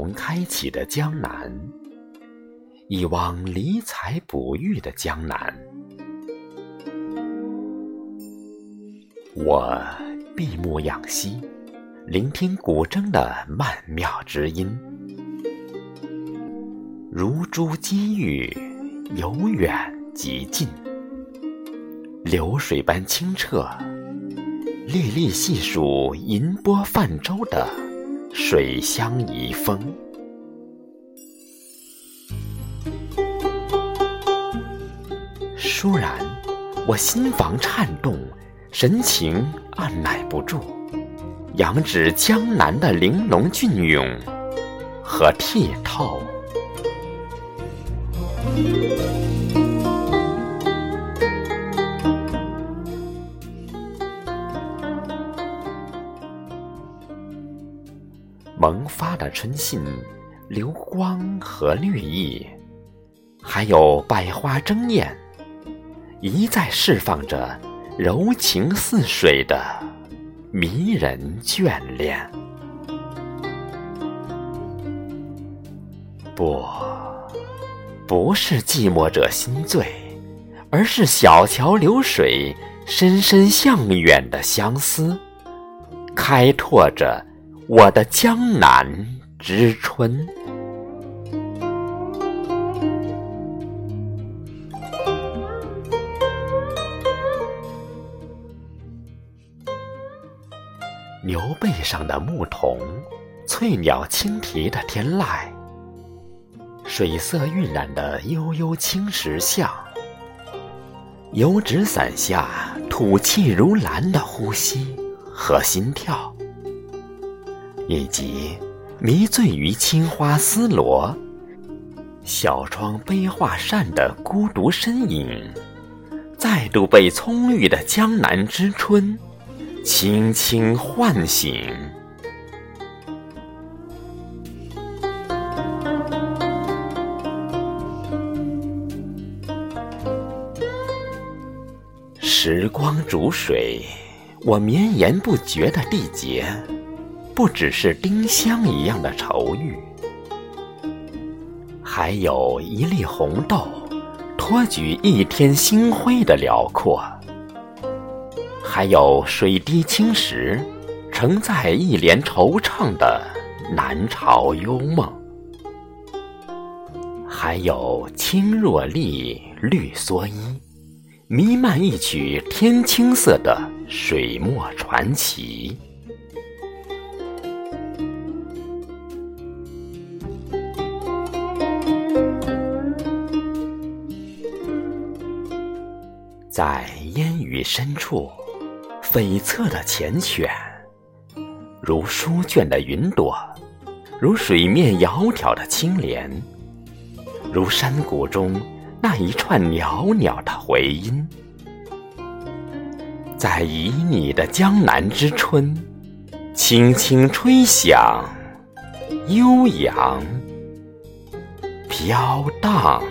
龙开启的江南，一汪离财不遇的江南。我闭目养息，聆听古筝的曼妙之音，如珠积玉，由远及近，流水般清澈，历历细数银波泛舟的水乡遗风。倏然，我心房颤动。神情按捺不住，仰指江南的玲珑俊勇和剔透。萌发的春信，流光和绿意，还有百花争艳，一再释放着。柔情似水的迷人眷恋，不，不是寂寞者心醉，而是小桥流水，深深向远的相思，开拓着我的江南之春。牛背上的牧童，翠鸟轻啼的天籁，水色晕染的悠悠青石巷，油纸伞下吐气如兰的呼吸和心跳，以及迷醉于青花丝罗、小窗悲画扇的孤独身影，再度被葱郁的江南之春。轻轻唤醒，时光煮水，我绵延不绝的缔结，不只是丁香一样的愁郁，还有一粒红豆，托举一天星辉的辽阔。还有水滴青石，承载一帘惆怅的南朝幽梦；还有青箬笠，绿蓑衣，弥漫一曲天青色的水墨传奇。在烟雨深处。悱恻的缱绻，如书卷的云朵，如水面窈窕的青莲，如山谷中那一串袅袅的回音，在旖旎的江南之春，轻轻吹响，悠扬，飘荡。